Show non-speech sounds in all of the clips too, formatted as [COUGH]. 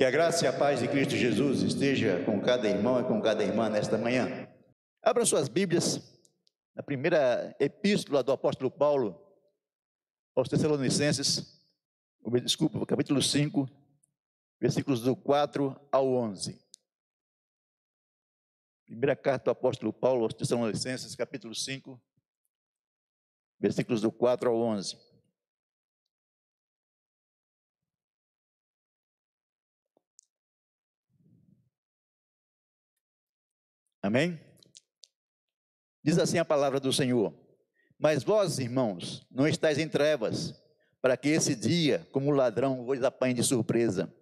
Que a graça e a paz de Cristo Jesus esteja com cada irmão e com cada irmã nesta manhã. Abram suas Bíblias na primeira epístola do apóstolo Paulo aos Tessalonicenses, desculpa, capítulo 5, versículos do 4 ao 11. Primeira carta do apóstolo Paulo aos Tessalonicenses, capítulo 5, versículos do 4 ao 11. Amém? Diz assim a palavra do Senhor: Mas vós, irmãos, não estáis em trevas, para que esse dia, como ladrão, vos apanhe de surpresa.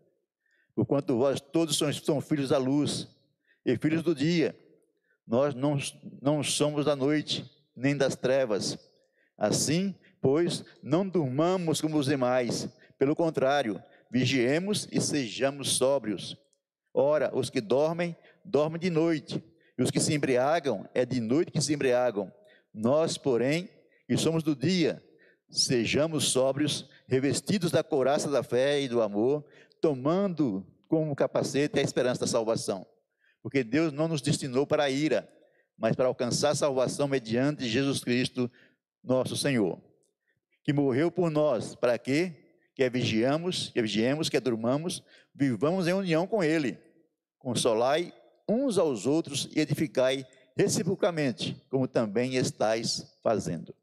Porquanto vós todos são filhos da luz e filhos do dia. Nós não, não somos da noite, nem das trevas. Assim, pois, não durmamos como os demais. Pelo contrário, vigiemos e sejamos sóbrios. Ora, os que dormem, dormem de noite e os que se embriagam, é de noite que se embriagam. Nós, porém, que somos do dia, sejamos sóbrios, revestidos da couraça da fé e do amor, tomando como capacete a esperança da salvação. Porque Deus não nos destinou para a ira, mas para alcançar a salvação mediante Jesus Cristo, nosso Senhor, que morreu por nós, para quê? Que vigiamos, que vigiemos, que durmamos, vivamos em união com Ele. Consolai uns aos outros e edificai reciprocamente, como também estáis fazendo.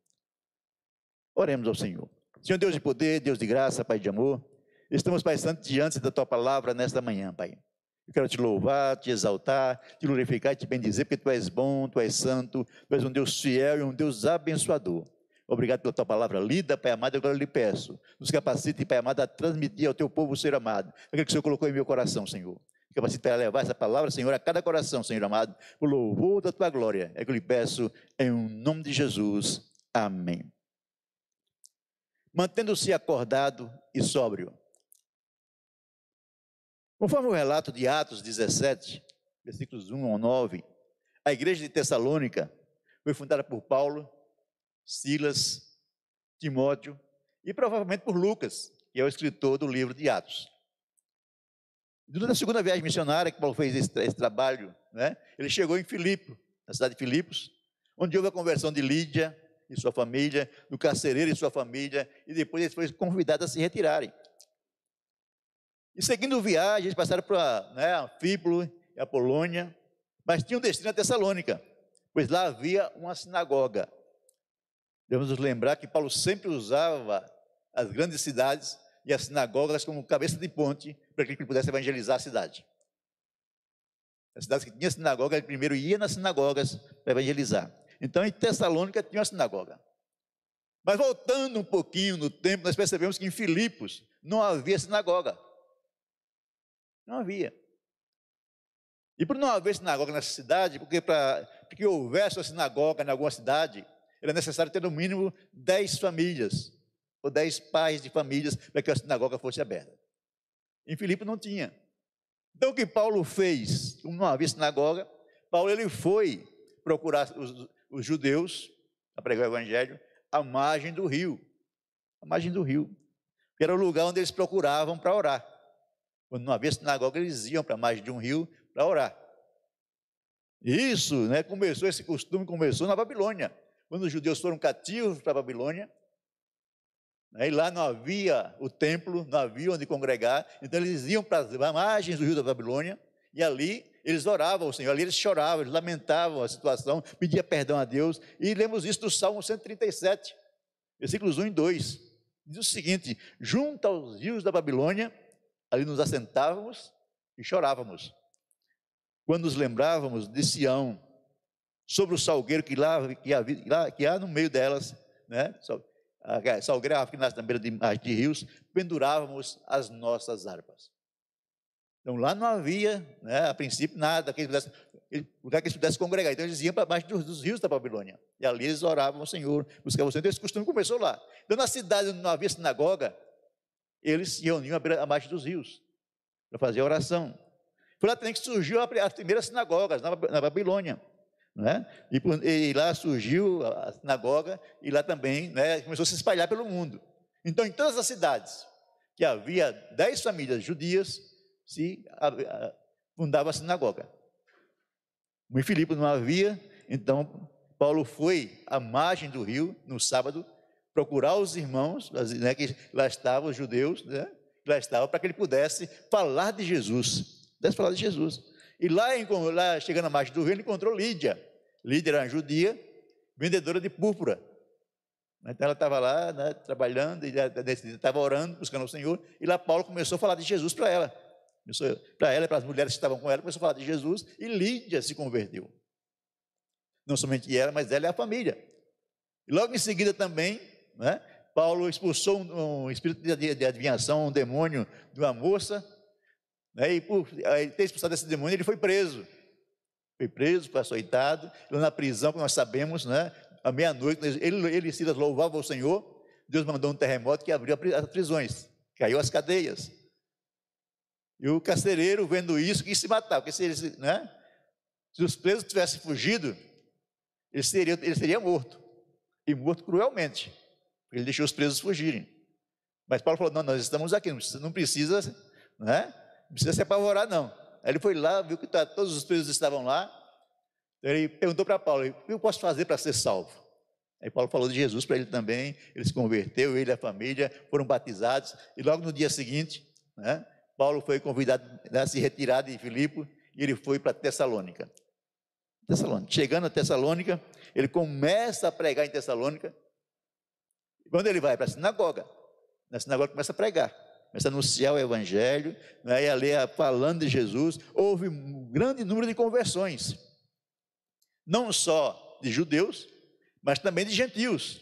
Oremos ao Senhor. Senhor Deus de poder, Deus de graça, Pai de amor, estamos, Pai Santo, diante da Tua palavra nesta manhã, Pai. Eu quero te louvar, te exaltar, te glorificar e te bendizer, porque Tu és bom, Tu és santo, Tu és um Deus fiel e um Deus abençoador. Obrigado pela tua palavra lida, Pai amado, agora eu lhe peço. Nos capacite, Pai amado, a transmitir ao teu povo ser amado. Aquilo que o Senhor colocou em meu coração, Senhor capacita a levar essa palavra, Senhor, a cada coração, Senhor amado, o louvor da tua glória. É que eu lhe peço em nome de Jesus. Amém. Mantendo-se acordado e sóbrio. Conforme o relato de Atos 17, versículos 1 ao 9, a igreja de Tessalônica foi fundada por Paulo, Silas, Timóteo e provavelmente por Lucas, que é o escritor do livro de Atos. Durante a segunda viagem missionária que Paulo fez esse, esse trabalho, né, ele chegou em Filipe, na cidade de Filipos, onde houve a conversão de Lídia e sua família, do carcereiro e sua família, e depois eles foram convidados a se retirarem. E seguindo viagem, eles passaram para né, Anfípolo e a Polônia, mas tinham destino a Tessalônica, pois lá havia uma sinagoga. Devemos nos lembrar que Paulo sempre usava as grandes cidades e as sinagogas como cabeça de ponte para que ele pudesse evangelizar a cidade. As cidades que tinha sinagoga, ele primeiro ia nas sinagogas para evangelizar. Então, em Tessalônica tinha uma sinagoga. Mas voltando um pouquinho no tempo, nós percebemos que em Filipos não havia sinagoga. Não havia. E por não haver sinagoga nessa cidade, porque para que houvesse uma sinagoga em alguma cidade, era necessário ter no mínimo dez famílias ou dez pais de famílias para que a sinagoga fosse aberta. Em Filipe não tinha. Então o que Paulo fez? Como não havia sinagoga, Paulo ele foi procurar os, os judeus a pregar o evangelho à margem do rio. À margem do rio. Que era o lugar onde eles procuravam para orar. Quando não havia sinagoga, eles iam para a margem de um rio para orar. Isso, né, começou, esse costume começou na Babilônia. Quando os judeus foram cativos para a Babilônia? E lá não havia o templo, não havia onde congregar, então eles iam para as margens do rio da Babilônia, e ali eles oravam ao Senhor, ali eles choravam, eles lamentavam a situação, pediam perdão a Deus, e lemos isso do Salmo 137, versículos 1 e 2. Diz o seguinte: junto aos rios da Babilônia, ali nos assentávamos e chorávamos. Quando nos lembrávamos de Sião, sobre o salgueiro que, lá, que, há, que há no meio delas, né? Salgueira que nasce na beira de, de rios, pendurávamos as nossas harpas. Então lá não havia, né, a princípio, nada que pudesse, lugar que eles pudessem congregar. Então eles iam para baixo dos, dos, rios da Babilônia. E ali eles oravam ao Senhor, buscavam o Senhor. Então esse costume começou lá. Então na cidade onde não havia sinagoga, eles se reuniam abaixo dos rios para fazer a oração. Foi lá também que surgiu as primeiras sinagogas na, na Babilônia. Né? E, e, lá surgiu a sinagoga e lá também né, começou a se espalhar pelo mundo. Então, em todas as cidades que havia dez famílias judias, se fundava a sinagoga. Em Filipe não havia, então Paulo foi à margem do rio no sábado procurar os irmãos, né, que lá estavam os judeus, né, que lá estavam, para que ele pudesse falar de Jesus, pudesse falar de Jesus. E lá, lá chegando à margem do rio, ele encontrou Lídia. Uma judia, vendedora de púrpura. Então ela estava lá né, trabalhando, estava orando, buscando o Senhor, e lá Paulo começou a falar de Jesus para ela. Para ela e para as mulheres que estavam com ela, começou a falar de Jesus, e Lídia se converteu. Não somente ela, mas ela e a família. E logo em seguida também, né, Paulo expulsou um, um espírito de, de, adivinhação, um demônio de uma moça, né, e por ter expulsado esse demônio, ele foi preso. Foi preso, foi açoitado, na prisão, como nós sabemos, né, à meia-noite, ele, ele e Silas louvavam o Senhor, Deus mandou um terremoto que abriu as prisões, caiu as cadeias. E o carcereiro, vendo isso, quis se matar, porque se, ele, né, se os presos tivessem fugido, ele seria, ele seria morto, e morto cruelmente, porque ele deixou os presos fugirem. Mas Paulo falou: não, nós estamos aqui, não precisa, não precisa, né, não precisa se apavorar, não. Ele foi lá, viu que tá, todos os presos estavam lá, ele perguntou para Paulo: o que eu posso fazer para ser salvo? Aí Paulo falou de Jesus para ele também, ele se converteu, ele e a família foram batizados, e logo no dia seguinte, né, Paulo foi convidado a se retirar de Filipe e ele foi para Tessalônica. Tessalônica. Chegando a Tessalônica, ele começa a pregar em Tessalônica. Quando ele vai para a sinagoga, na sinagoga começa a pregar, começa a anunciar o evangelho, né, e a ler falando de Jesus. Houve um grande número de conversões não só de judeus, mas também de gentios.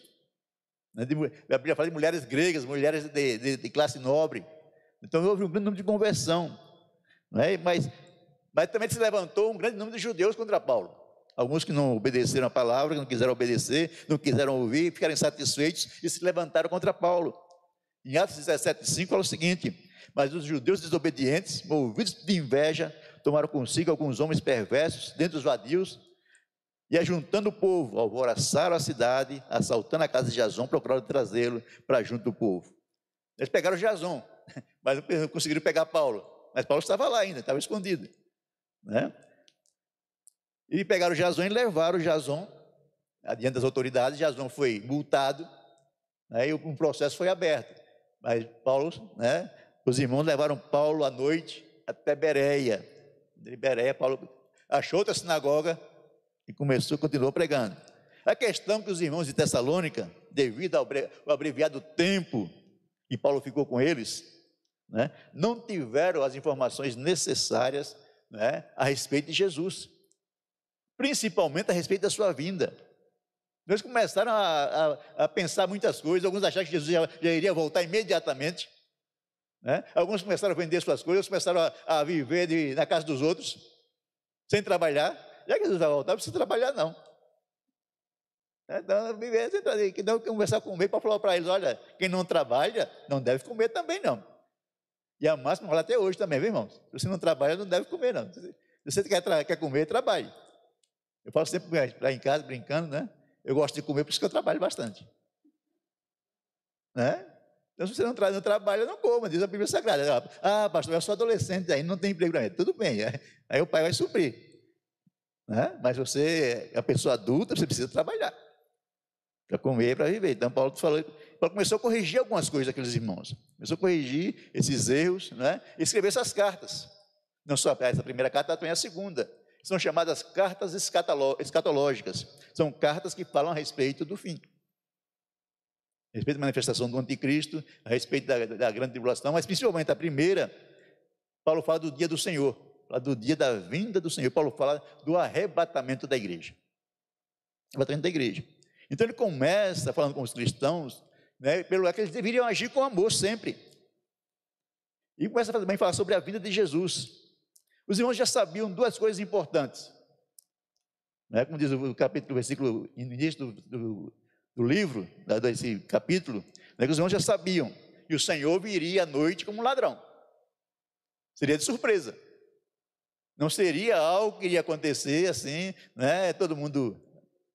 Né, a Bíblia fala de mulheres gregas, mulheres de, de, de classe nobre. Então houve um grande número de conversão. Né? Mas, mas também se levantou um grande número de judeus contra Paulo. Alguns que não obedeceram a palavra, que não quiseram obedecer, não quiseram ouvir, ficaram insatisfeitos e se levantaram contra Paulo. Em Atos 17,5 fala o seguinte: Mas os judeus desobedientes, movidos de inveja, tomaram consigo alguns homens perversos, dentre os vadios, e ajuntando o povo, alvoraçaram a cidade, assaltando a casa de Jason, procuraram trazê-lo para junto do povo. Eles pegaram Jason, [LAUGHS] mas não conseguiram pegar Paulo. Mas Paulo estava lá ainda, estava escondido. Né? E pegaram Jason e levaram Jason adiante das autoridades. Jason foi multado né, e um processo foi aberto. Mas Paulo, né, os irmãos levaram Paulo à noite até Bereia. De Bereia, Paulo achou outra sinagoga, e começou, continuou pregando. A questão que os irmãos de Tessalônica, devido ao abreviado tempo que Paulo ficou com eles, né, não tiveram as informações necessárias né, a respeito de Jesus, principalmente a respeito da sua vinda. Eles começaram a, a, a pensar muitas coisas, alguns acharam que Jesus já, já iria voltar imediatamente, né? alguns começaram a vender suas coisas, começaram a, a viver de, na casa dos outros, sem trabalhar, já que Jesus vai voltar, não precisa trabalhar, não. Então, viver que não conversar com comer para falar para eles: olha, quem não trabalha não deve comer também, não. E a máxima fala até hoje também, viu, irmãos? Se você não trabalha, não deve comer, não. Se você quer, quer comer, trabalhe. Eu falo sempre lá em casa, brincando, né? Eu gosto de comer, por isso que eu trabalho bastante. Né? Então, se você não, tra não trabalha, não coma, diz a Bíblia Sagrada. Ah, pastor, eu sou adolescente, aí não tem emprego para mim. Tudo bem, aí o pai vai suprir. Né? Mas você é a pessoa adulta, você precisa trabalhar para comer, para viver. Então Paulo falou, Paulo começou a corrigir algumas coisas daqueles irmãos. Começou a corrigir esses erros, né? E escrever essas cartas. Não só essa primeira carta, também a segunda. São chamadas cartas escatológicas. São cartas que falam a respeito do fim. A respeito da manifestação do anticristo, a respeito da, da grande tribulação, mas principalmente a primeira, Paulo fala do dia do Senhor fala do dia da vinda do Senhor. Paulo fala do arrebatamento da igreja. Arrebatamento da igreja. Então ele começa falando com os cristãos, né, pelo que eles deveriam agir com amor sempre. E começa também a falar sobre a vinda de Jesus. Os irmãos já sabiam duas coisas importantes. Né, como diz o capítulo, o versículo, início do, do, do livro, né, desse capítulo, né, que os irmãos já sabiam que o Senhor viria à noite como ladrão. Seria de surpresa. Não seria algo que iria acontecer assim, né? Todo mundo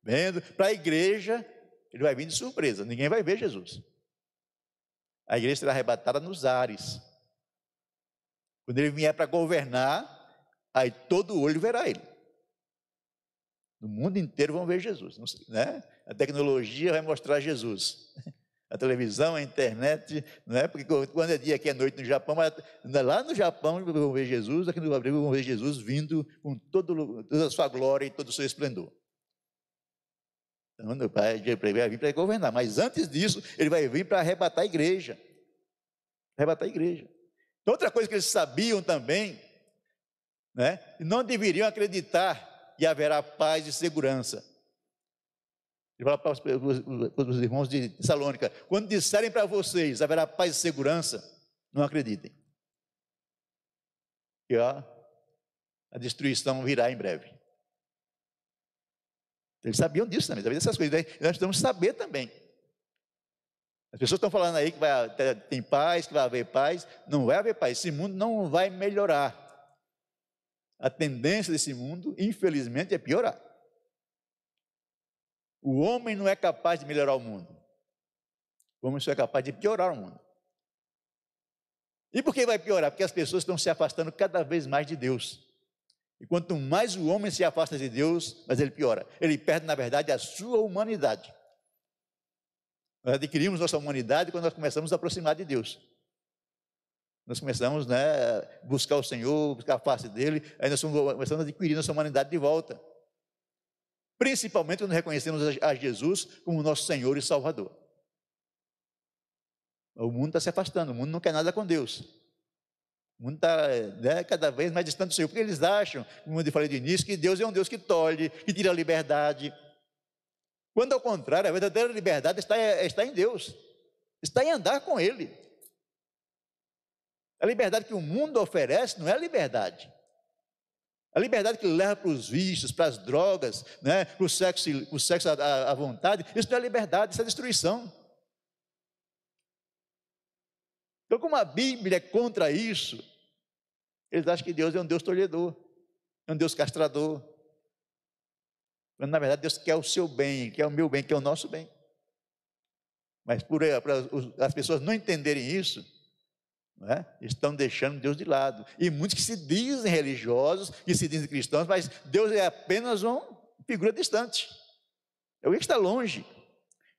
vendo. Para a igreja, ele vai vir de surpresa. Ninguém vai ver Jesus. A igreja será arrebatada nos ares. Quando ele vier para governar, aí todo olho verá ele. No mundo inteiro vão ver Jesus. Né? A tecnologia vai mostrar Jesus. A televisão, a internet, não é? Porque quando é dia aqui é noite no Japão, mas lá no Japão vão ver Jesus, aqui no Brasil vão ver Jesus vindo com todo, toda a sua glória e todo o seu esplendor. Então, meu pai vai vir para governar, mas antes disso, ele vai vir para arrebatar a igreja. Arrebatar a igreja. Então, outra coisa que eles sabiam também, né? não deveriam acreditar que haverá paz e segurança. Ele fala para os, irmãos de Salônica: quando disserem para vocês haverá paz e segurança, não acreditem. Que ó, a destruição virá em breve. Eles sabiam disso também, sabiam dessas coisas. Né? Nós precisamos saber também. As pessoas estão falando aí que vai, tem paz, que vai haver paz. Não vai haver paz. Esse mundo não vai melhorar. A tendência desse mundo, infelizmente, é piorar. O homem não é capaz de melhorar o mundo. O homem só é capaz de piorar o mundo. E por que vai piorar? Porque as pessoas estão se afastando cada vez mais de Deus. E quanto mais o homem se afasta de Deus, mais ele piora. Ele perde, na verdade, a sua humanidade. Nós adquirimos nossa humanidade quando nós começamos a aproximar de Deus. Nós começamos né, a buscar o Senhor, buscar a face dele, aí nós começamos a adquirir nossa humanidade de volta. Principalmente quando reconhecemos a Jesus como nosso Senhor e Salvador. O mundo está se afastando, o mundo não quer nada com Deus. O mundo está né, cada vez mais distante do Senhor, porque eles acham, como eu falei de início, que Deus é um Deus que tolhe, que tira a liberdade. Quando ao contrário, a verdadeira liberdade está, está em Deus, está em andar com Ele. A liberdade que o mundo oferece não é liberdade. A liberdade que leva para os vícios, para as drogas, né, para o sexo, o sexo à, à vontade, isso não é liberdade, isso é destruição. Então, como a Bíblia é contra isso, eles acham que Deus é um Deus tolhedor, é um Deus castrador. Quando, na verdade, Deus quer o seu bem, quer o meu bem, quer o nosso bem. Mas por as pessoas não entenderem isso, é? estão deixando Deus de lado. E muitos que se dizem religiosos, que se dizem cristãos, mas Deus é apenas uma figura distante. É alguém que está longe.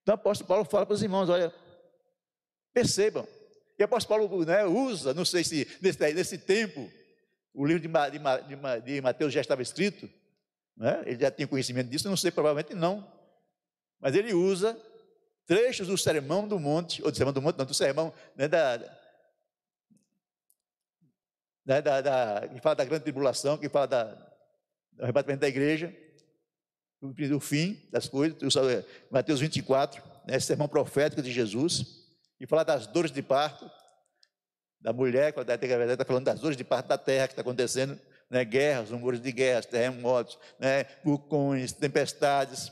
Então o apóstolo Paulo fala para os irmãos: olha, percebam. E o apóstolo Paulo né, usa, não sei se nesse, nesse tempo, o livro de, de, de Mateus já estava escrito, né? ele já tinha conhecimento disso, não sei, provavelmente não. Mas ele usa trechos do Sermão do Monte, ou do Sermão do Monte, não, do Sermão né, da, né, da, da, que fala da grande tribulação, que fala da, do arrebatamento da igreja, do, fim das coisas, Mateus 24, né, sermão profético de Jesus, e fala das dores de parto, da mulher, que está falando das dores de parto da terra que está acontecendo, né, guerras, rumores de guerras, terremotos, né, vulcões, tempestades.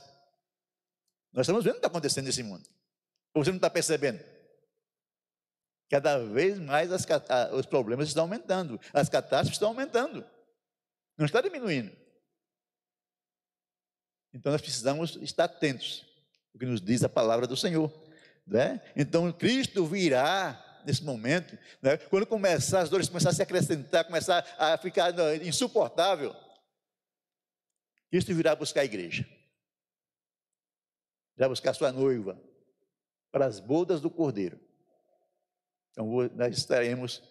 Nós estamos vendo o que está acontecendo nesse mundo. Ou você não está percebendo? Cada vez mais as, os problemas estão aumentando, as catástrofes estão aumentando, não está diminuindo. Então nós precisamos estar atentos o que nos diz a palavra do Senhor. Né? Então Cristo virá nesse momento, né? quando começar as dores começar a se acrescentar, começar a ficar insuportável, Cristo virá buscar a igreja, virá buscar sua noiva para as bodas do Cordeiro. Então, nós estaremos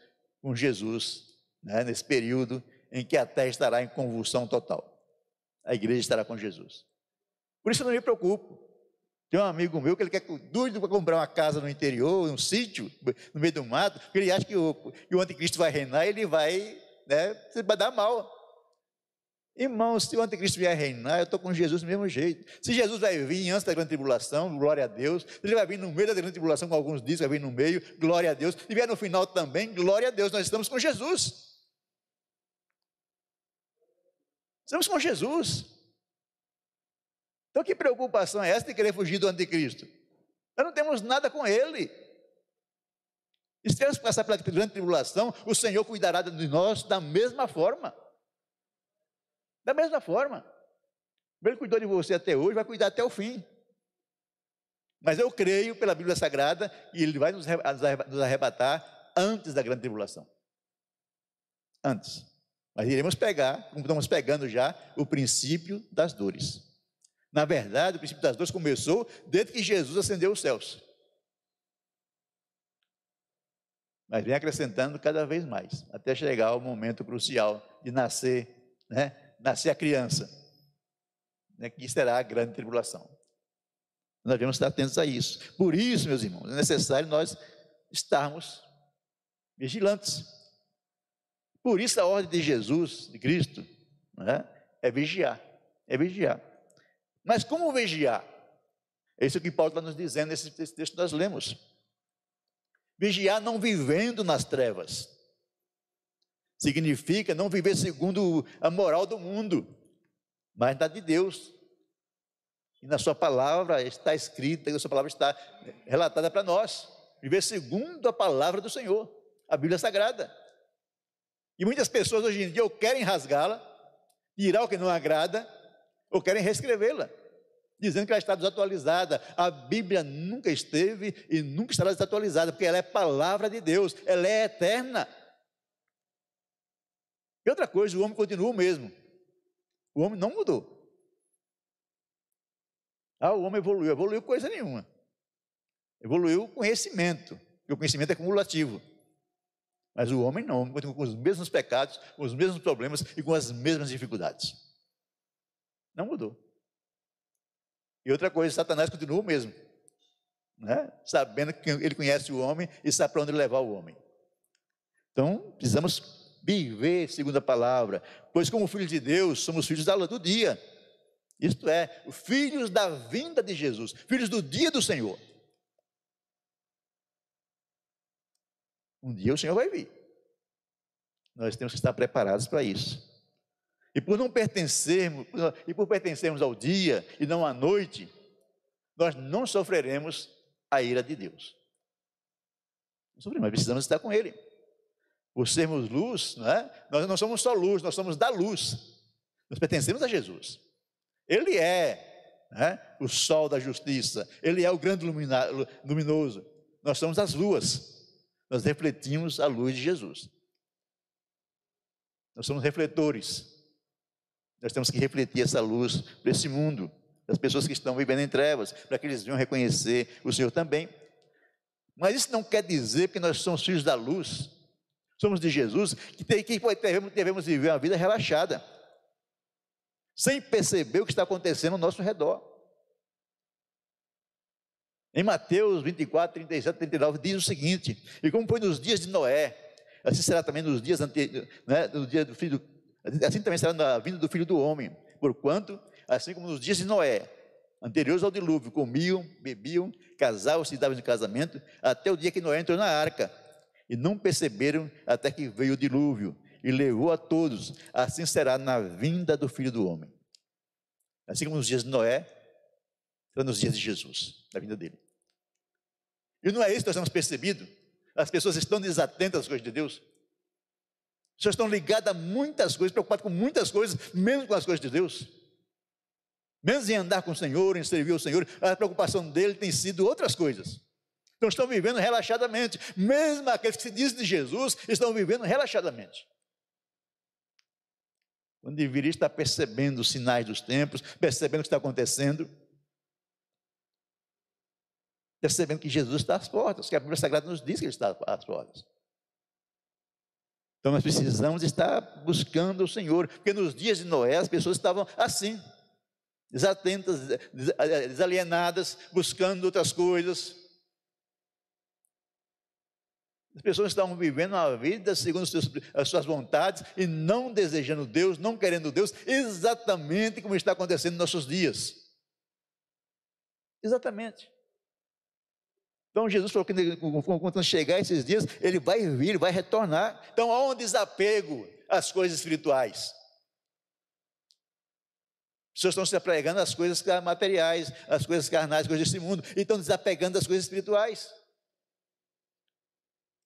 com Jesus né, nesse período em que a terra estará em convulsão total. A igreja estará com Jesus. Por isso eu não me preocupo. Tem um amigo meu que ele quer doido para comprar uma casa no interior, um sítio, no meio do mato, porque ele acha que o, que o anticristo vai reinar e ele vai, né, vai dar mal. Irmãos, se o anticristo vier reinar, eu estou com Jesus do mesmo jeito. Se Jesus vai vir antes da grande tribulação, glória a Deus. Se ele vai vir no meio da grande tribulação, como alguns dizem, vai vir no meio, glória a Deus. Se vier no final também, glória a Deus, nós estamos com Jesus. Estamos com Jesus. Então que preocupação é essa de querer fugir do anticristo? Nós não temos nada com ele. Se tivermos passar pela grande tribulação, o Senhor cuidará de nós da mesma forma. Da mesma forma. Ele cuidou de você até hoje, vai cuidar até o fim. Mas eu creio, pela Bíblia Sagrada, que Ele vai nos arrebatar antes da grande tribulação. antes. Mas iremos pegar, como estamos pegando já, o princípio das dores. Na verdade, o princípio das dores começou desde que Jesus ascendeu os céus. Mas vem acrescentando cada vez mais, até chegar ao momento crucial de nascer, né? Nascer a criança, né? que será a grande tribulação. Nós devemos estar atentos a isso. Por isso, meus irmãos, é necessário nós estarmos vigilantes. Por isso a ordem de Jesus, de Cristo, né? é vigiar, é vigiar. Mas como vigiar? É isso que Paulo está nos dizendo nesse texto que nós lemos. Vigiar não vivendo nas trevas. Significa não viver segundo a moral do mundo, mas na de Deus. E na sua palavra está escrita, e a sua palavra está relatada para nós. Viver segundo a palavra do Senhor, a Bíblia Sagrada. E muitas pessoas hoje em dia ou querem rasgá-la, tirar o que não agrada, ou querem reescrevê-la, dizendo que ela está desatualizada. A Bíblia nunca esteve e nunca estará desatualizada, porque ela é palavra de Deus, ela é eterna. E outra coisa, o homem continua o mesmo. O homem não mudou. Ah, o homem evoluiu, evoluiu coisa nenhuma. Evoluiu o conhecimento, e o conhecimento é cumulativo. Mas o homem não, o homem continua com os mesmos pecados, com os mesmos problemas e com as mesmas dificuldades. Não mudou. E outra coisa, Satanás continua o mesmo. Né? Sabendo que ele conhece o homem e sabe para onde levar o homem. Então, precisamos viver segundo a palavra, pois como filhos de Deus, somos filhos da luz do dia. Isto é, filhos da vinda de Jesus, filhos do dia do Senhor. Um dia o Senhor vai vir. Nós temos que estar preparados para isso. E por não pertencermos, e por pertencermos ao dia e não à noite, nós não sofreremos a ira de Deus. Não sofremos, mas precisamos estar com Ele. Por sermos luz, não é? nós não somos só luz, nós somos da luz. Nós pertencemos a Jesus. Ele é né, o sol da justiça, Ele é o grande luminoso. Nós somos as luas, nós refletimos a luz de Jesus. Nós somos refletores. Nós temos que refletir essa luz para esse mundo, das pessoas que estão vivendo em trevas, para que eles venham reconhecer o Senhor também. Mas isso não quer dizer que nós somos filhos da luz, somos de Jesus, que, tem, que devemos, devemos viver uma vida relaxada, sem perceber o que está acontecendo ao nosso redor. Em Mateus 24, 37, 39, diz o seguinte: E como foi nos dias de Noé, assim será também nos dias anteriores, né, no dia do filho Assim também será na vinda do filho do homem, porquanto, assim como nos dias de Noé, anteriores ao dilúvio, comiam, bebiam, casavam-se e davam de casamento, até o dia que Noé entrou na arca, e não perceberam até que veio o dilúvio, e levou a todos, assim será na vinda do filho do homem. Assim como nos dias de Noé, será nos dias de Jesus, na vinda dele. E não é isso que nós temos percebido? As pessoas estão desatentas às coisas de Deus. Vocês estão ligados a muitas coisas, preocupados com muitas coisas, menos com as coisas de Deus. Menos em andar com o Senhor, em servir o Senhor. A preocupação dele tem sido outras coisas. Então estão vivendo relaxadamente. Mesmo aqueles que se dizem de Jesus estão vivendo relaxadamente. Quando deveria estar percebendo os sinais dos tempos, percebendo o que está acontecendo, percebendo que Jesus está às portas, que a Bíblia Sagrada nos diz que ele está às portas. Então nós precisamos estar buscando o Senhor, porque nos dias de Noé as pessoas estavam assim, desatentas, desalienadas, buscando outras coisas. As pessoas estavam vivendo a vida segundo as suas vontades e não desejando Deus, não querendo Deus, exatamente como está acontecendo nos nossos dias. Exatamente. Então Jesus falou que quando chegar esses dias, ele vai vir, vai retornar. Então há um desapego às coisas espirituais. As pessoas estão se apegando às coisas materiais, às coisas carnais, às coisas desse mundo, e estão desapegando das coisas espirituais.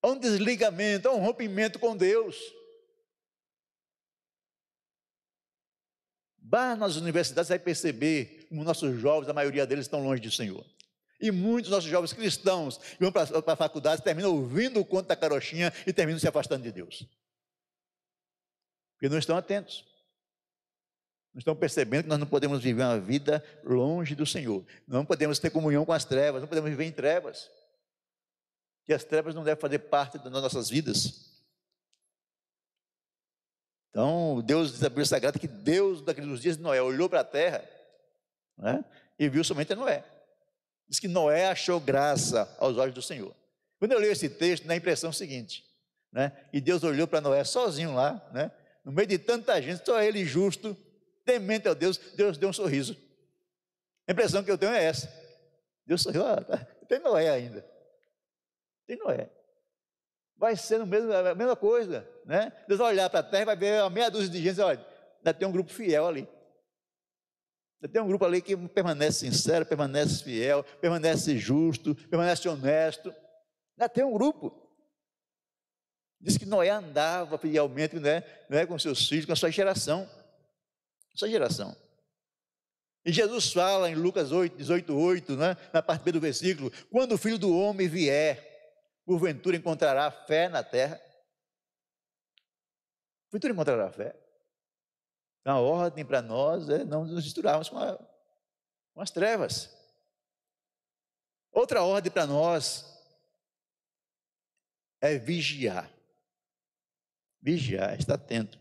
Há um desligamento, há um rompimento com Deus. Vá nas universidades, vai perceber como nossos jovens, a maioria deles estão longe do Senhor. E muitos nossos jovens cristãos vão para a faculdade terminam ouvindo o conto da carochinha e terminam se afastando de Deus. Porque não estão atentos. Não estão percebendo que nós não podemos viver uma vida longe do Senhor. Não podemos ter comunhão com as trevas, não podemos viver em trevas. Que as trevas não devem fazer parte das nossas vidas. Então, Deus diz a Bíblia Sagrada que Deus, daqueles dias de Noé, olhou para a terra né, e viu somente a Noé. Diz que Noé achou graça aos olhos do Senhor. Quando eu leio esse texto, dá a impressão seguinte, né, e Deus olhou para Noé sozinho lá, né, no meio de tanta gente, só ele justo, temente a Deus, Deus deu um sorriso. A impressão que eu tenho é essa. Deus sorriu, ah, tá, tem Noé ainda. Tem Noé. Vai ser no mesmo, a mesma coisa, né? Deus vai olhar para a terra e vai ver uma meia dúzia de gente, olha, ainda tem um grupo fiel ali. Ainda tem um grupo ali que permanece sincero, permanece fiel, permanece justo, permanece honesto. Ainda tem um grupo. Diz que Noé andava fielmente né, né, com seus filhos, com a sua geração. Sua geração. E Jesus fala em Lucas 8, 18, 8, né, na parte B do versículo: quando o filho do homem vier, porventura encontrará fé na terra? Porventura encontrará fé? Então, a ordem para nós é não nos misturarmos com, a, com as trevas. Outra ordem para nós é vigiar. Vigiar, estar atento.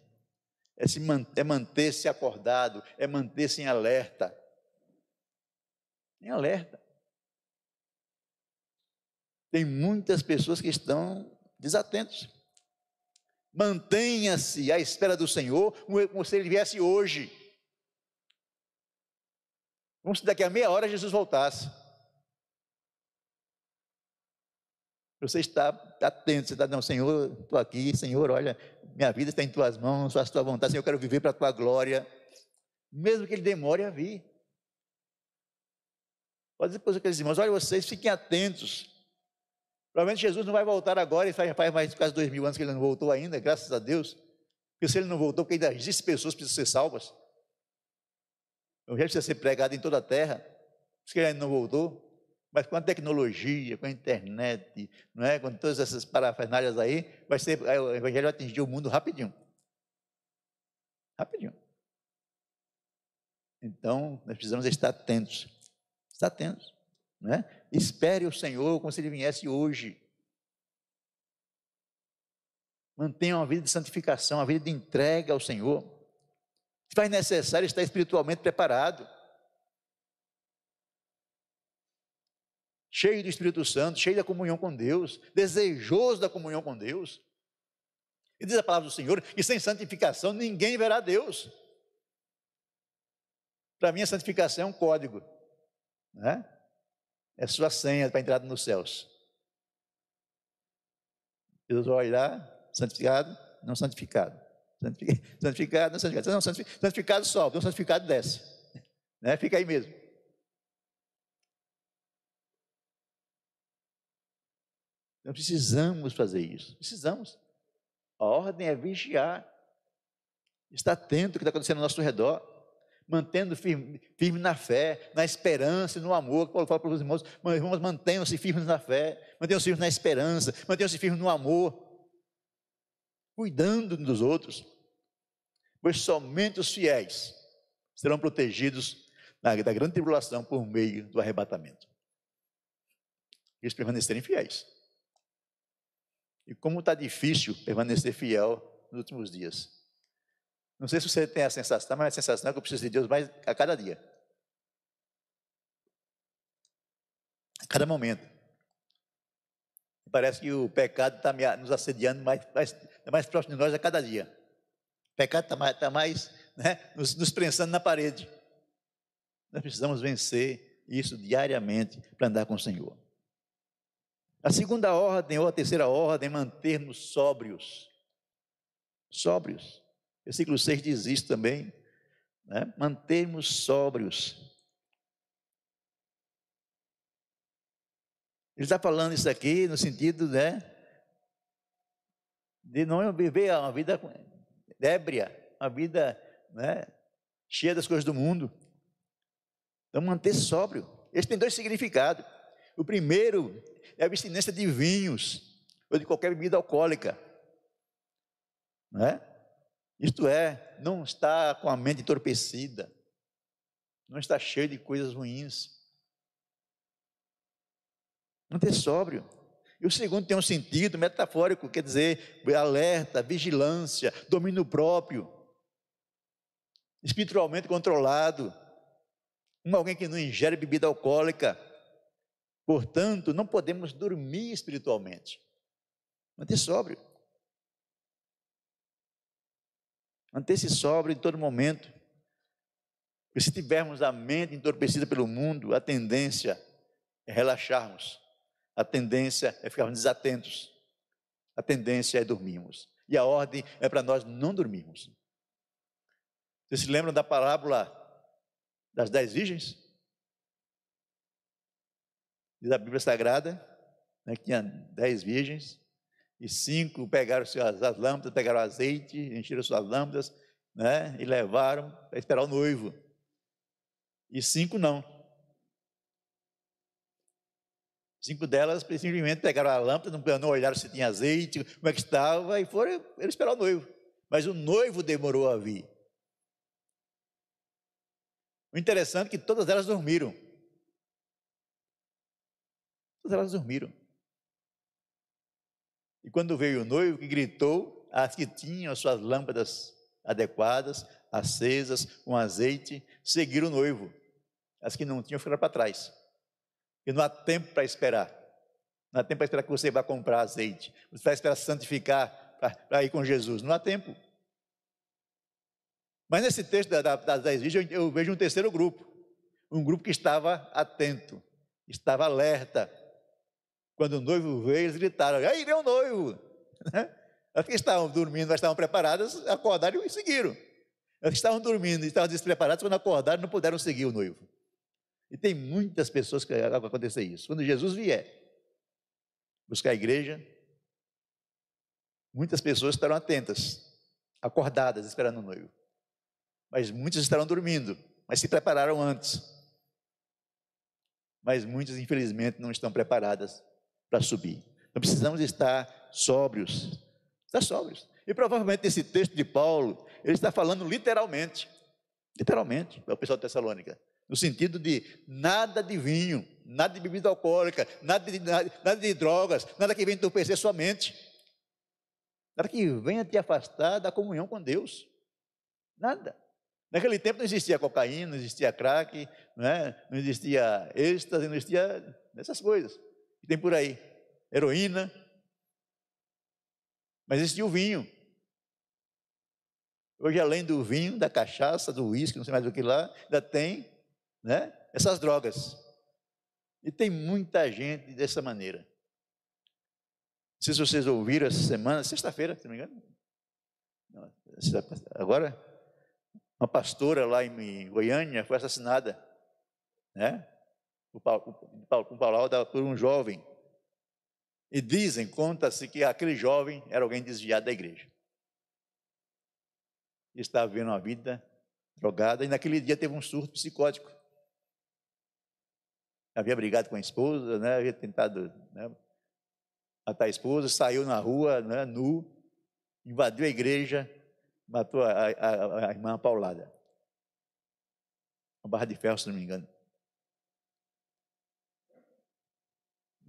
É, se é manter-se acordado, é manter-se em alerta. Em alerta. Tem muitas pessoas que estão desatentos. Mantenha-se à espera do Senhor, como se ele viesse hoje. Como se daqui a meia hora Jesus voltasse. Você está atento, você está dizendo, Senhor, estou aqui, Senhor, olha, minha vida está em tuas mãos, faça tua vontade, Senhor, eu quero viver para a tua glória. Mesmo que ele demore a vir. Pode dizer para aqueles irmãos, olha, vocês fiquem atentos. Provavelmente Jesus não vai voltar agora, e faz, mais quase dois mil anos que ele não voltou ainda, graças a Deus. Porque se ele não voltou, porque ainda existem pessoas que precisam ser salvas. O evangelho precisa ser pregado em toda a terra. Por que ele ainda não voltou. Mas com a tecnologia, com a internet, não é? com todas essas parafernálias aí, vai ser, o evangelho vai atingir o mundo rapidinho. Rapidinho. Então, nós precisamos estar atentos. Estar atentos. Né? Espere o Senhor como se ele viesse hoje. Mantenha uma vida de santificação, uma vida de entrega ao Senhor. Se faz necessário estar espiritualmente preparado. Cheio do Espírito Santo, cheio da comunhão com Deus, desejoso da comunhão com Deus. E diz a palavra do Senhor que sem santificação ninguém verá Deus. Para mim, a santificação é um código. Né? É sua senha para a entrada nos céus. Jesus vai olhar, santificado, não santificado. [LAUGHS] Santificado, não santificado. Não, santificado sobe, não santificado desce. [LAUGHS] Né? Fica aí mesmo. Não precisamos fazer isso. Precisamos. A ordem é vigiar. Estar atento ao que está acontecendo ao nosso redor mantendo firme, firme na fé, na esperança e no amor. Paulo fala para os irmãos, irmãos, mantenham-se firmes na fé, mantenham-se firmes na esperança, mantenham-se firmes no amor, cuidando dos outros, pois somente os fiéis serão protegidos da, grande tribulação por meio do arrebatamento. Eles permanecerem fiéis. E como está difícil permanecer fiel nos últimos dias. Não sei se você tem a sensação, mas a sensação é que eu preciso de Deus mais a cada dia. A cada momento. Parece que o pecado está nos assediando mais, mais, mais próximo de nós a cada dia. O pecado está mais, tá mais né, nos, nos prensando na parede. Nós precisamos vencer isso diariamente para andar com o Senhor. A segunda ordem, ou a terceira ordem, é mantermos sóbrios. Sóbrios. Versículo 6 diz isso também, né? mantermos sóbrios. Ele está falando isso aqui no sentido, né, de não viver uma vida ébria, uma vida, né, cheia das coisas do mundo. Então, manter sóbrio. Esse tem dois significados. O primeiro é a abstinência de vinhos ou de qualquer bebida alcoólica. Não é? Isto é, não está com a mente entorpecida, não está cheio de coisas ruins. Manter sóbrio. E o segundo tem um sentido metafórico, quer dizer, alerta, vigilância, domínio próprio, espiritualmente controlado. Um alguém que não ingere bebida alcoólica. Portanto, não podemos dormir espiritualmente. Manter sóbrio. Manter-se sóbrio em todo momento. Porque se tivermos a mente entorpecida pelo mundo, a tendência é relaxarmos. A tendência é ficarmos desatentos. A tendência é dormirmos. E a ordem é para nós não dormirmos. Vocês se lembram da parábola das dez virgens? Diz a Bíblia Sagrada né, que tinha dez virgens e cinco pegaram suas, as lâmpadas, pegaram azeite, encheram suas lâmpadas né, e levaram para esperar o noivo. E cinco não. Cinco delas simplesmente pegaram a lâmpada, não olharam se tinha azeite, como é que estava, e foram esperar o noivo. Mas o noivo demorou a vir. O interessante é que todas elas dormiram. Todas elas dormiram. E quando veio o noivo, que gritou, as que tinham as suas lâmpadas adequadas, acesas, com azeite, seguiram o noivo. As que não tinham ficaram para trás. E não há tempo para esperar. Não há tempo para esperar que você vá comprar azeite. Você vai esperar santificar para ir com Jesus. Não há tempo. Mas nesse texto das dez virgens, eu vejo um terceiro grupo. Um grupo que estava atento, estava alerta. Quando o noivo veio, eles gritaram: aí o noivo! As que estavam dormindo, mas estavam preparadas, acordaram e seguiram. As que estavam dormindo e estavam despreparadas, quando acordaram, não puderam seguir o noivo. E tem muitas pessoas que vai acontecer isso. Quando Jesus vier buscar a igreja, muitas pessoas estarão atentas, acordadas, esperando o noivo mas muitos estarão dormindo, mas se prepararam antes. Mas muitas, infelizmente, não estão preparadas para subir. Então precisamos estar sóbrios, estar sóbrios. E provavelmente nesse texto de Paulo, ele está falando literalmente, literalmente, para o pessoal de Tessalônica, no sentido de nada de vinho, nada de bebida alcoólica, nada de, nada, nada de drogas, nada que venha entorpecer sua mente, nada que venha te afastar da comunhão com Deus, nada. Naquele tempo não existia cocaína, não existia crack, não, é? não existia êxtase, não existia essas coisas que tem por aí. Heroína. Mas existia o vinho. Hoje, além do vinho, da cachaça, do uísque, não sei mais o que lá, ainda tem né, essas drogas. E tem muita gente dessa maneira. Não sei se vocês ouviram essa semana, sexta-feira, se não me engano. Agora, uma pastora lá em Goiânia foi assassinada, né? Com palavra por um jovem. E dizem, conta-se que aquele jovem era alguém desviado da igreja. Estava vivendo uma vida drogada e naquele dia teve um surto psicótico. Havia brigado com a esposa, né? havia tentado né? matar a esposa, saiu na rua, né? nu, invadiu a igreja, matou a, a, a irmã Paulada. Uma barra de ferro, se não me engano.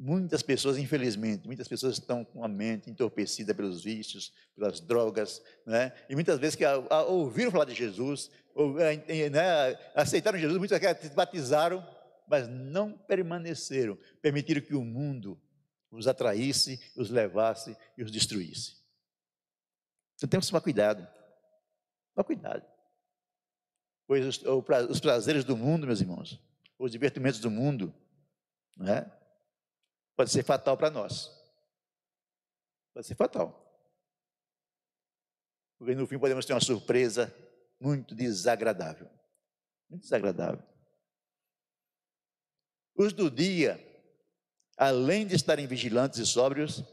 Muitas pessoas, infelizmente, muitas pessoas estão com a mente entorpecida pelos vícios, pelas drogas, né? e muitas vezes que ouviram falar de Jesus, ou, né, aceitaram Jesus, muitas vezes batizaram, mas não permaneceram, permitiram que o mundo os atraísse, os levasse e os destruísse. Então temos que tomar cuidado. Toma cuidado. Pois os, os prazeres do mundo, meus irmãos, os divertimentos do mundo, né, pode ser fatal para nós. Pode ser fatal. Porque no fim podemos ter uma surpresa muito desagradável. Muito desagradável. Os do dia, além de estarem vigilantes e sóbrios,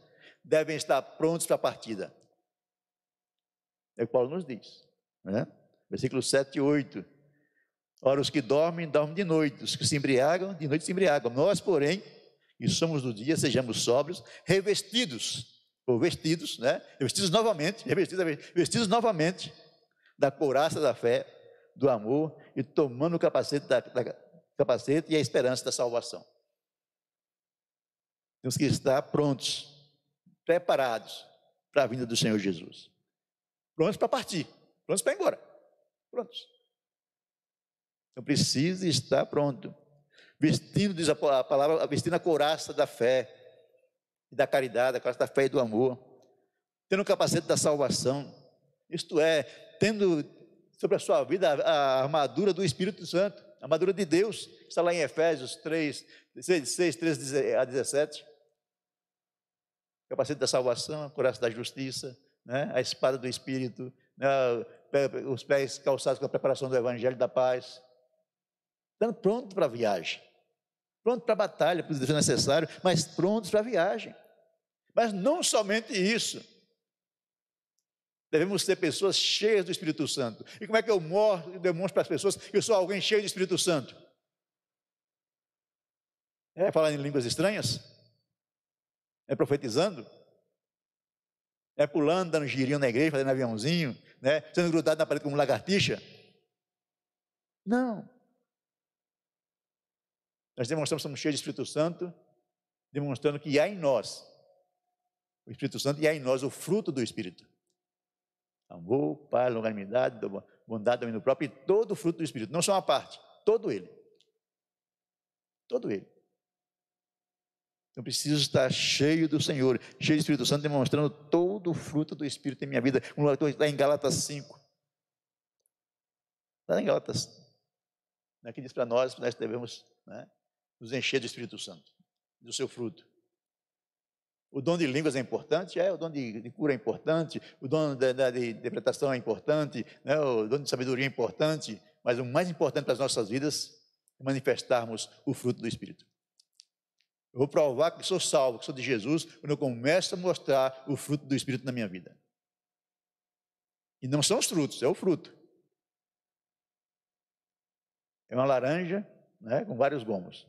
devem estar prontos para a partida. É o que Paulo nos diz. Né? Versículo 7 e 8. Ora, os que dormem, dormem de noite, os que se embriagam, de noite se embriagam. Nós, porém, que somos do dia, sejamos sóbrios, revestidos, ou vestidos, né? Vestidos novamente, revestidos, vestidos novamente, da couraça da fé, do amor e tomando o capacete, da, da, capacete e a esperança da salvação. Temos que estar prontos, preparados para a vinda do Senhor Jesus. Prontos para partir, prontos para ir embora. Prontos. Então precisa estar pronto. Vestindo, diz a palavra, vestindo a couraça da fé e da caridade, a couraça da fé e do amor. Tendo o capacete da salvação. Isto é, tendo sobre a sua vida a, armadura do Espírito Santo, a armadura de Deus, está lá em Efésios 3, 6, 6 13 a 17. Capacete da salvação, a coração da justiça, né? a espada do Espírito, né? os pés calçados com a preparação do Evangelho da paz. Estando pronto para a viagem. Pronto para a batalha, se necessário, mas prontos para a viagem. Mas não somente isso. Devemos ser pessoas cheias do Espírito Santo. E como é que eu mostro, demonstro para as pessoas que eu sou alguém cheio do Espírito Santo? É falando em línguas estranhas? É profetizando? É pulando, dando girinho na igreja, fazendo aviãozinho, né? sendo grudado na parede como lagartixa? Não. Nós demonstramos que somos cheios do Espírito Santo, demonstrando que há em nós o Espírito Santo e há em nós o fruto do Espírito. Amor, paz, longanimidade, bondade, domínio próprio e todo o fruto do Espírito. Não só uma parte, todo ele. Todo ele. Eu preciso estar cheio do Senhor, cheio do Espírito Santo, demonstrando todo o fruto do Espírito em minha vida. Está em Gálatas 5. Está em Gálatas. Aqui diz para nós que nós devemos né, nos encher do Espírito Santo, do seu fruto. O dom de línguas é importante? É, o dom de, de cura é importante, o dom de, de, de interpretação é importante, né? o dom de sabedoria é importante, mas o mais importante para as nossas vidas é manifestarmos o fruto do Espírito. Eu vou provar que sou salvo, que sou de Jesus, quando eu começo a mostrar o fruto do Espírito na minha vida. E não são os frutos, é o fruto. É uma laranja né, com vários gomos.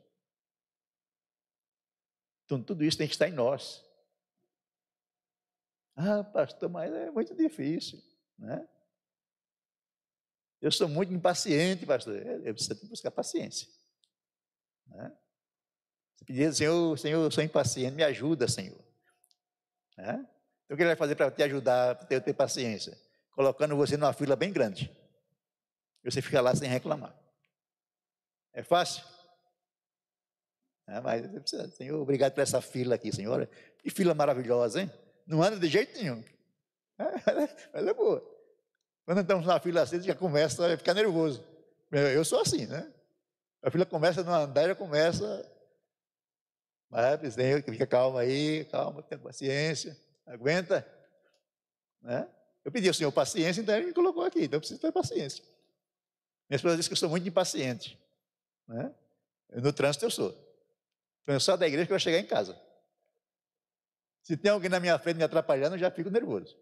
Então, tudo isso tem que estar em nós. Ah, pastor, mas é muito difícil, né? Eu sou muito impaciente, pastor. É, você tem que buscar paciência. Né? Você pedir, Senhor, Senhor, eu sou impaciente, me ajuda, Senhor. Né? Então, o que ele vai fazer para te ajudar, para ter, ter paciência? Colocando você numa fila bem grande. E você fica lá sem reclamar. É fácil? É, mas Senhor, obrigado por essa fila aqui, Senhor. Que fila maravilhosa, hein? Não anda de jeito nenhum. É, mas é boa. Quando estamos na fila assim, já começa a ficar nervoso. Eu sou assim, né? A fila começa a não andar, já começa. Mas Senhor, fica calma aí, calma, tenha paciência, aguenta. Né? Eu pedi ao Senhor paciência, então ele me colocou aqui, então eu preciso ter paciência. Minha esposa disse que eu sou muito impaciente. Né? No trânsito eu sou. Eu só da igreja que eu vou chegar em casa. Se tem alguém na minha frente me atrapalhando, eu já fico nervoso.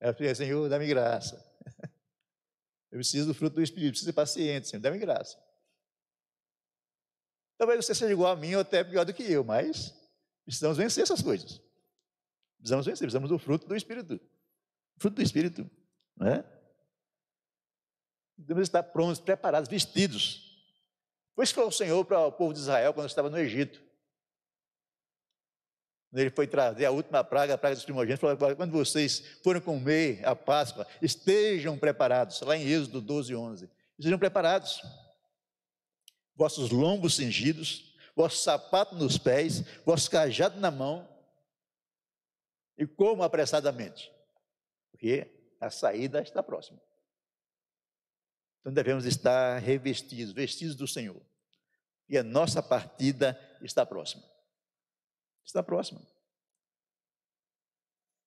Eu falei, Senhor, dá-me graça. [LAUGHS] Eu preciso do fruto do Espírito, preciso ser paciente, Senhor, dá-me graça. Talvez você seja igual a mim ou até pior do que eu, mas precisamos vencer essas coisas. Precisamos vencer, precisamos do fruto do Espírito. Fruto do Espírito, não é? Devemos estar prontos, preparados, vestidos foi isso que falou o Senhor para o povo de Israel quando estava no Egito. Ele foi trazer a última praga, a praga dos primogênitos, falou, quando vocês forem comer a Páscoa, estejam preparados, lá em Êxodo 12, 11, estejam preparados, vossos lombos cingidos, vosso sapato nos pés, vosso cajado na mão, e como apressadamente, porque a saída está próxima. Então devemos estar revestidos, vestidos do Senhor. E a nossa partida está próxima. Está próxima.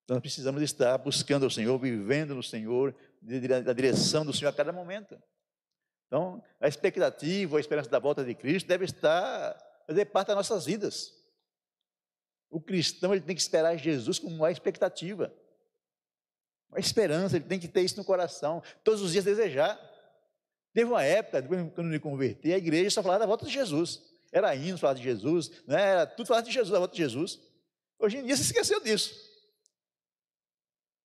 Então nós precisamos estar buscando o Senhor, vivendo no Senhor, na direção do Senhor a cada momento. Então, a expectativa, a esperança da volta de Cristo deve estar, fazer parte das nossas vidas. O cristão ele tem que esperar Jesus com uma expectativa, uma esperança, ele tem que ter isso no coração, todos os dias desejar. Teve uma época, quando me converti, a igreja só falava da volta de Jesus. Era hino falar de Jesus, né? era tudo falar de Jesus, da volta de Jesus. Hoje em dia se esqueceu disso.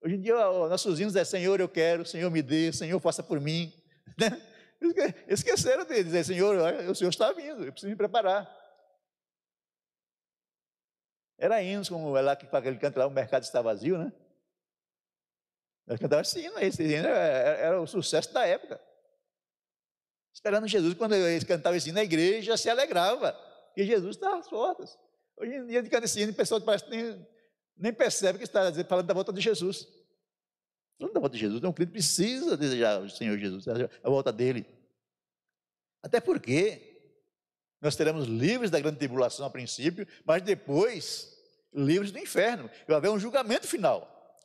Hoje em dia, nossos hinos é Senhor, eu quero, Senhor, me dê, Senhor, faça por mim. [LAUGHS] Né? Esqueceram de dizer, Senhor, o Senhor está vindo, eu preciso me preparar. Era hinos, como é lá que ele canta lá, o mercado está vazio, né? Ele cantava esse hino, esse hino era, era o sucesso da época. Esperando Jesus, quando eles cantavam esse hino, a igreja se alegrava, que Jesus estava às portas. Hoje em dia, de o pessoal parece nem, nem percebe que está falando da volta de Jesus. Falando da volta de Jesus, então o crente precisa desejar o Senhor Jesus, a volta dele. Até porque nós seremos livres da grande tribulação a princípio, mas depois livres do inferno. Vai haver um julgamento final.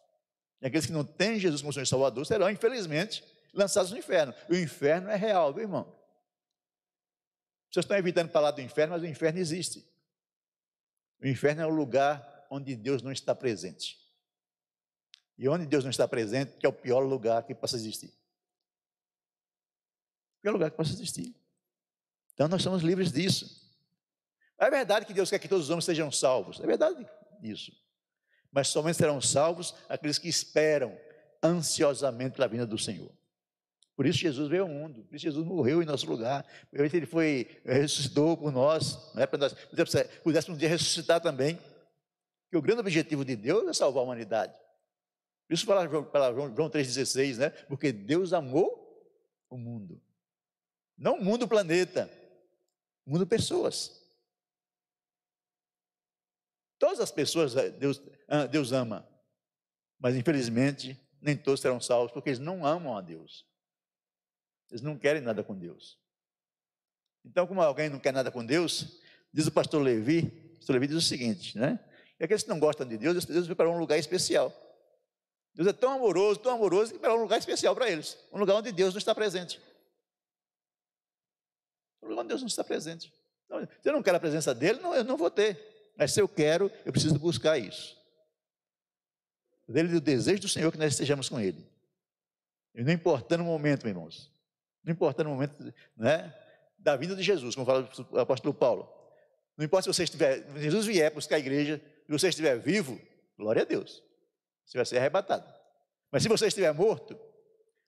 E aqueles que não têm Jesus como Senhor Salvador serão, infelizmente, lançados no inferno. O inferno é real, viu, irmão? Vocês estão evitando falar do inferno, mas o inferno existe. O inferno é o lugar onde Deus não está presente. E onde Deus não está presente, que é o pior lugar que possa existir. O pior lugar que possa existir. Então nós somos livres disso. É verdade que Deus quer que todos os homens sejam salvos. É verdade isso. Mas somente serão salvos aqueles que esperam ansiosamente pela vinda do Senhor. Por isso Jesus veio ao mundo, por isso Jesus morreu em nosso lugar, por isso ele foi, ressuscitou por nós, né, para nós pudéssemos um dia ressuscitar também. Que o grande objetivo de Deus é salvar a humanidade. Por isso fala João 3,16, né? Porque Deus amou o mundo. Não o mundo, o planeta. O mundo, pessoas. Todas as pessoas eh, Deus, ah, Deus ama. Mas infelizmente, nem todos serão salvos, porque eles não amam a Deus. Eles não querem nada com Deus. Então, como alguém não quer nada com Deus, diz o pastor Levi, o pastor Levi diz o seguinte, né? E aqueles que não gostam de Deus, Deus preparou um lugar especial. Deus é tão amoroso, tão amoroso, que preparou um lugar especial para eles. Um lugar onde Deus não está presente. Um lugar onde Deus não está presente. Então, se eu não quero a presença dele, não, eu não vou ter. Mas se eu quero, eu preciso buscar isso. Dele do desejo do Senhor que nós estejamos com Ele. E não importando o momento, meus irmãos. Não importando o momento né, da vinda de Jesus, como fala o apóstolo Paulo. Não importa se você estiver, Jesus vier buscar a igreja, se você estiver vivo, glória a Deus. Você vai ser arrebatado. Mas se você estiver morto,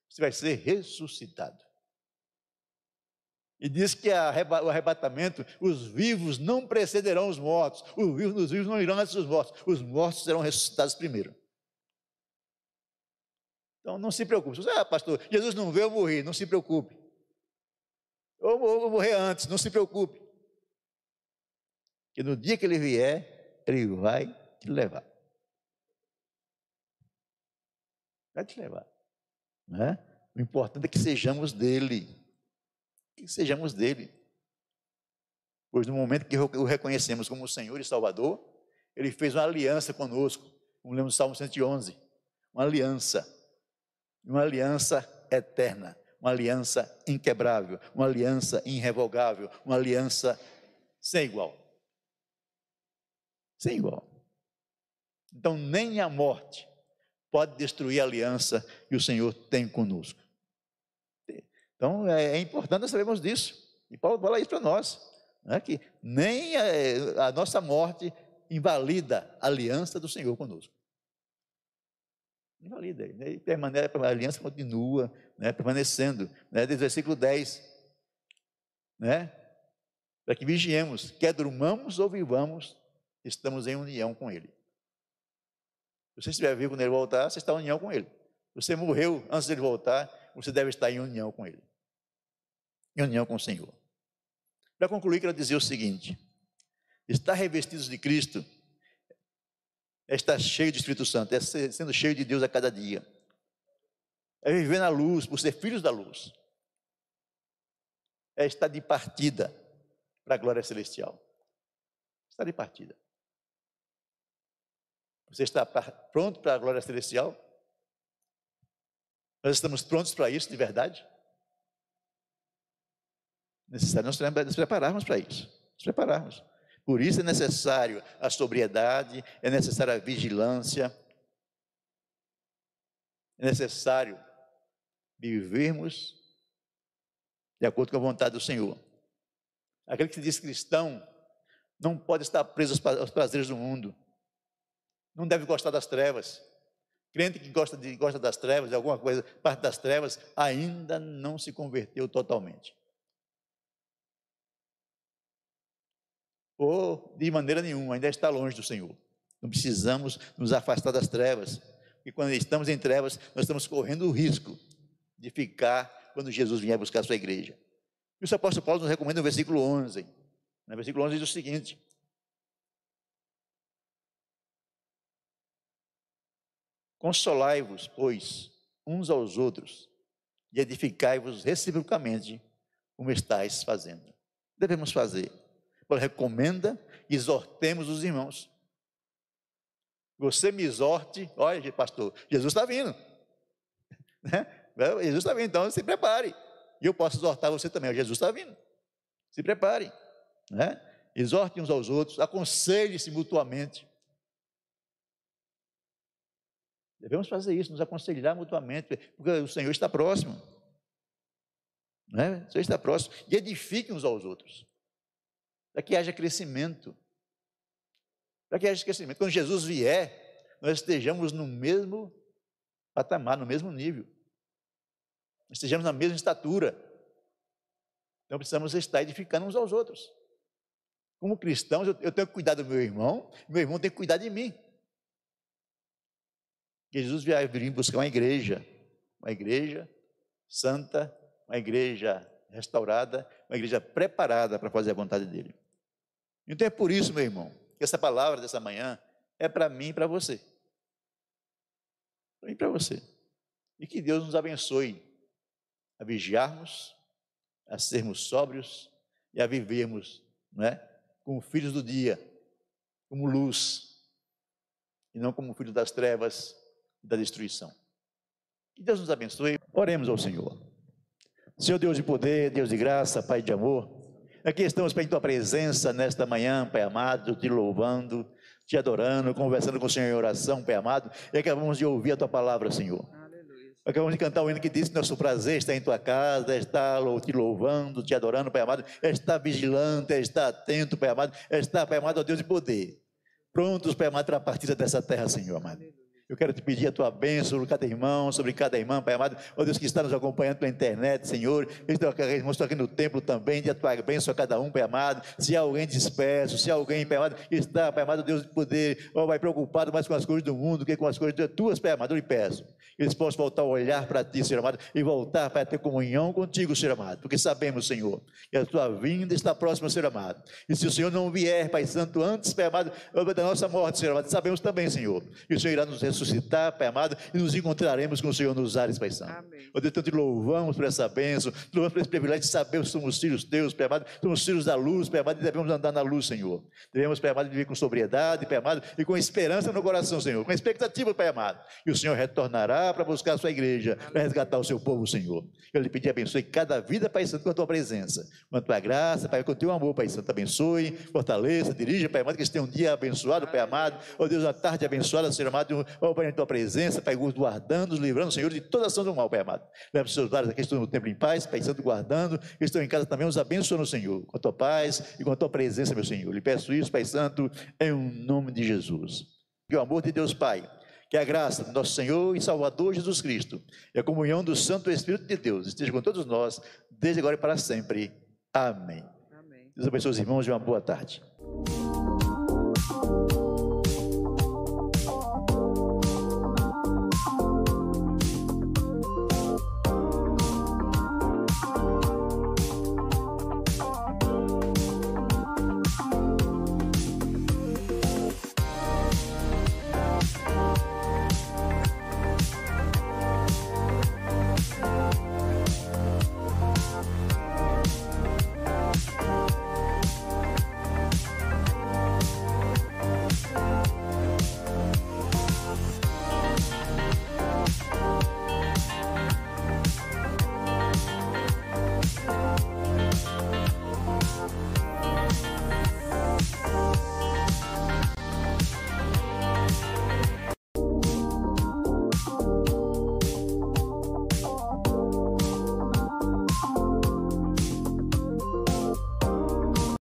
você vai ser ressuscitado. E diz que o arrebatamento, os vivos não precederão os mortos, os vivos, os vivos não irão antes dos mortos, os mortos serão ressuscitados primeiro. Então não se preocupe. Você, ah, pastor, Jesus não veio, eu morri, não se preocupe. Eu vou morrer antes, não se preocupe. Que no dia que ele vier, ele vai te levar. Vai te levar. Né? O importante é que sejamos dele que sejamos dele. Pois no momento que o reconhecemos como Senhor e Salvador, ele fez uma aliança conosco, como lemos no Salmo 111, uma aliança, uma aliança eterna, uma aliança inquebrável, uma aliança irrevogável, uma aliança sem igual. Sem igual. Então, nem a morte pode destruir a aliança que o Senhor tem conosco. Então é, é importante nós sabermos disso. E Paulo fala isso para nós, né, que nem a, a, nossa morte invalida a aliança do Senhor conosco. Invalida, né, permanece, a aliança continua né, permanecendo. Né, desde o versículo 10, né, para que vigiemos, quer durmamos ou vivamos, estamos em união com Ele. Se você estiver vivo quando Ele voltar, você está em união com Ele. Você morreu antes dele voltar, você deve estar em união com Ele em união com o Senhor. Para concluir, quero dizer o seguinte: estar revestidos de Cristo é estar cheio do Espírito Santo, é sendo cheio de Deus a cada dia, é viver na luz, por ser filhos da luz, é estar de partida para a glória celestial. Estar de partida. Você está pronto para a glória celestial? Nós estamos prontos para isso de verdade? necessário nós nos prepararmos para isso. Nos prepararmos. Por isso é necessário a sobriedade, é necessária a vigilância, é necessário vivermos de acordo com a vontade do Senhor. Aquele que se diz cristão não pode estar preso aos prazeres do mundo, não deve gostar das trevas, Crente que gosta, de, gosta das trevas, de alguma coisa, parte das trevas, ainda não se converteu totalmente. Ou de maneira nenhuma, ainda está longe do Senhor. Não precisamos nos afastar das trevas, porque quando estamos em trevas, nós estamos correndo o risco de ficar quando Jesus vier buscar a sua igreja. E o apóstolo Paulo nos recomenda no versículo 11. No versículo 11 diz o seguinte: Consolai-vos, pois, uns aos outros, e edificai-vos reciprocamente, como estáis fazendo. Devemos fazer. Recomenda, exortemos os irmãos. Você me exorte, olha, pastor, Jesus está vindo. [LAUGHS] Né? Jesus está vindo, então se prepare. E eu posso exortar você também, Jesus está vindo. Se prepare. Né? Exorte uns aos outros, aconselhe-se mutuamente. Devemos fazer isso, nos aconselhar mutuamente, porque o Senhor está próximo. Né? O Senhor está próximo. E edifique uns aos outros. Para que haja crescimento. Para que haja crescimento. Quando Jesus vier, nós estejamos no mesmo patamar, no mesmo nível. Estejamos na mesma estatura. Então precisamos estar edificando uns aos outros. Como cristãos, eu tenho que cuidar do meu irmão, meu irmão tem que cuidar de mim. Jesus vai vir buscar uma igreja, uma igreja santa, uma igreja restaurada, uma igreja preparada para fazer a vontade dele. Então é por isso, meu irmão, que essa palavra dessa manhã é para mim e para você. Para mim e para você. E que Deus nos abençoe a vigiarmos, a sermos sóbrios e a vivermos não é, como filhos do dia, como luz, e não como filhos das trevas, da destruição. Que Deus nos abençoe. Oremos ao Senhor. Senhor Deus de poder, Deus de graça, Pai de amor, aqui estamos para a tua presença nesta manhã, Pai amado, te louvando, te adorando, conversando com o Senhor em oração, Pai amado, e acabamos de ouvir a tua palavra, Senhor. Acabamos de cantar o hino que diz: Nosso prazer está em tua casa, está te louvando, te adorando, Pai amado, está vigilante, está atento, Pai amado, está, Pai amado, ó Deus de poder. Prontos, Pai amado, para a partida dessa terra, Senhor amado. Eu quero te pedir a tua bênção sobre cada irmão, sobre cada irmã, Pai amado. Ó Deus que está nos acompanhando pela internet, Senhor. Estou aqui no templo também, de a tua bênção a cada um, Pai amado. Se alguém disperso, se alguém, Pai amado, está, Pai amado, Deus de poder, ó, vai preocupado mais com as coisas do mundo que com as coisas tuas, Pai amado, eu lhe peço. Eles possam voltar a olhar para ti, Senhor amado, e voltar para ter comunhão contigo, Senhor amado. Porque sabemos, Senhor, que a tua vinda está próxima, Senhor amado. E se o Senhor não vier, Pai Santo, antes, Pai amado, da nossa morte, Senhor amado, sabemos também, Senhor, que o Senhor irá nos ressuscitar, Pai amado, e nos encontraremos com o Senhor nos ares, Pai Santo. Amém. Ó Deus, então te louvamos por essa bênção, te louvamos por esse privilégio de saber que somos filhos teus, Pai amado, somos filhos da luz, Pai amado, e devemos andar na luz, Senhor. Devemos, Pai amado, viver com sobriedade, Pai amado, e com esperança no coração, Senhor, com expectativa, Pai amado. E o Senhor retornará para buscar a sua igreja, para resgatar o seu povo, Senhor. Eu lhe pedi, abençoe cada vida, Pai Santo, com a tua presença, com a tua graça, Pai, com o teu amor, Pai Santo, abençoe, fortaleça, dirija, Pai amado, que esse tenha um dia abençoado, Pai amado, ó Deus, uma tarde abençoada, Senhor amado, ó Pai, em tua presença, Pai, guardando, livrando, Senhor, de toda ação do mal, Pai amado. Leva os seus lares aqui, estão no templo em paz, Pai Santo, guardando, que estão em casa também, os abençoando, Senhor, com a tua paz e com a tua presença, meu Senhor. Lhe peço isso, Pai Santo, em nome de Jesus. Que o amor de Deus, Pai, que a graça do nosso Senhor e Salvador Jesus Cristo e a comunhão do Santo Espírito de Deus esteja com todos nós, desde agora e para sempre. Amém. Amém. Deus abençoe os irmãos e uma boa tarde.